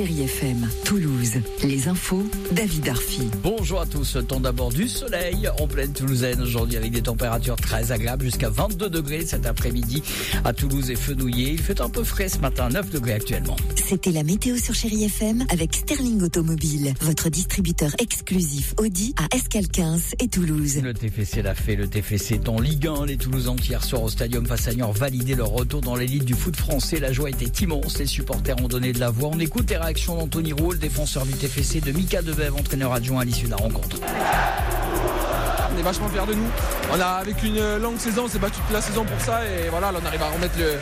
Chérie FM, Toulouse. Les infos, David Arfi. Bonjour à tous, temps d'abord du soleil en pleine Toulousaine aujourd'hui avec des températures très agréables jusqu'à 22 degrés cet après-midi à Toulouse et Fenouillé. Il fait un peu frais ce matin, 9 degrés actuellement. C'était la météo sur Chérie FM avec Sterling Automobile, votre distributeur exclusif Audi à Escal 15 et Toulouse. Le TFC l'a fait, le TFC est en Ligue 1. Les Toulousains qui hier soir au Stadium face à Niort validaient leur retour dans l'élite du foot français. La joie était immense, les supporters ont donné de la voix. On écoute réactions d'Anthony Roux, le défenseur du TFC, de Mika Debev, entraîneur adjoint à l'issue de la rencontre. On est vachement fiers de nous. On a, avec une longue saison, on s'est battu toute la saison pour ça et voilà, là, on arrive à remettre le,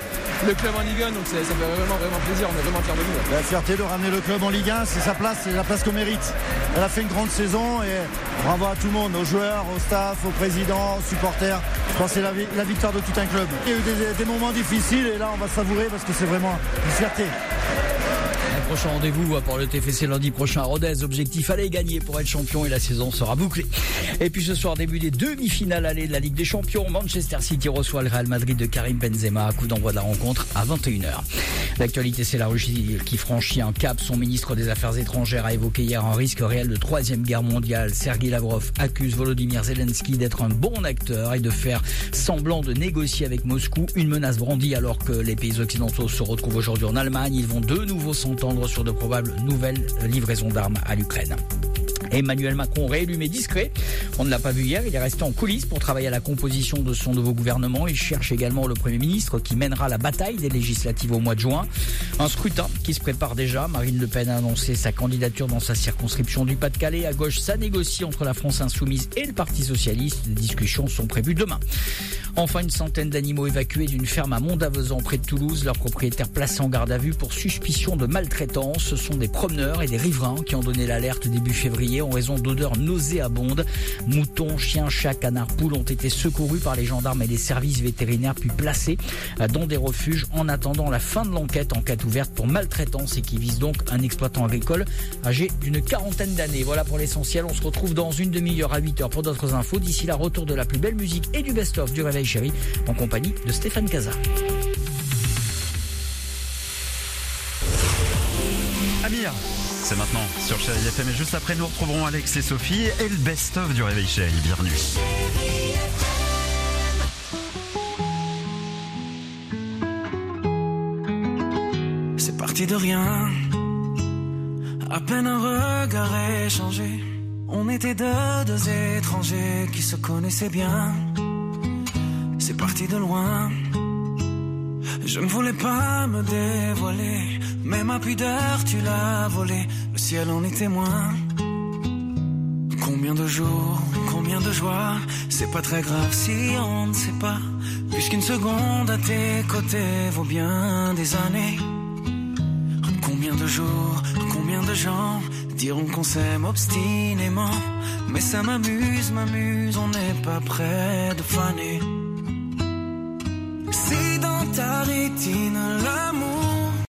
le club en Ligue 1, donc c'est- ça fait vraiment, vraiment plaisir. On est vraiment fiers de nous. La fierté de ramener le club en Ligue 1, c'est sa place, c'est la place qu'on mérite. Elle a fait une grande saison et bravo à tout le monde, aux joueurs, au staff, aux présidents, aux supporters. Je pense que c'est la victoire de tout un club. Il y a eu des, des moments difficiles et là on va savourer parce que c'est vraiment une fierté. Prochain rendez-vous pour le TFC lundi prochain à Rodez. Objectif aller gagner pour être champion et la saison sera bouclée. Et puis ce soir, début des demi-finales allées de la Ligue des Champions. Manchester City reçoit le Real Madrid de Karim Benzema. Coup d'envoi de la rencontre à 21h. L'actualité, c'est la Russie qui franchit un cap. Son ministre des Affaires étrangères a évoqué hier un risque réel de troisième guerre mondiale. Sergei Lavrov accuse Volodymyr Zelensky d'être un bon acteur et de faire semblant de négocier avec Moscou. Une menace brandie alors que les pays occidentaux se retrouvent aujourd'hui en Allemagne. Ils vont de nouveau s'entendre sur de probables nouvelles livraisons d'armes à l'Ukraine. Emmanuel Macron réélu mais discret. On ne l'a pas vu hier, il est resté en coulisses pour travailler à la composition de son nouveau gouvernement. Il cherche également le Premier ministre qui mènera la bataille des législatives au mois de juin. Un scrutin qui se prépare déjà. Marine Le Pen a annoncé sa candidature dans sa circonscription du Pas-de-Calais. À gauche, ça négocie entre la France Insoumise et le Parti Socialiste. Les discussions sont prévues demain. Enfin, une centaine d'animaux évacués d'une ferme à Mondavezan près de Toulouse. Leurs propriétaires placés en garde à vue pour suspicion de maltraitance. Ce sont des promeneurs et des riverains qui ont donné l'alerte début février en raison d'odeurs nauséabondes. Moutons, chiens, chats, canards, poules ont été secourus par les gendarmes et les services vétérinaires puis placés dans des refuges en attendant la fin de l'enquête. Enquête ouverte pour maltraitance et qui vise donc un exploitant agricole âgé d'une quarantaine d'années. Voilà pour l'essentiel. On se retrouve dans une demi-heure à 8 heures pour d'autres infos. D'ici là, retour de la plus belle musique et du best-of du Réveil Chéri en compagnie de Stéphane Casa. Amir. C'est maintenant sur Chérie FM et juste après nous retrouverons Alex et Sophie et le best-of du Réveil Chérie. Bienvenue. C'est parti de rien. À peine un regard échangé. On était deux, deux étrangers qui se connaissaient bien. C'est parti de loin. Je ne voulais pas me dévoiler. Mais ma pudeur, tu l'as volée. Le ciel en est témoin. Combien de jours, combien de joie. C'est pas très grave si on ne sait pas. Puisqu'une seconde à tes côtés vaut bien des années. Combien de jours, combien de gens diront qu'on s'aime obstinément. Mais ça m'amuse, m'amuse, on n'est pas près de faner. Si dans ta rétine, là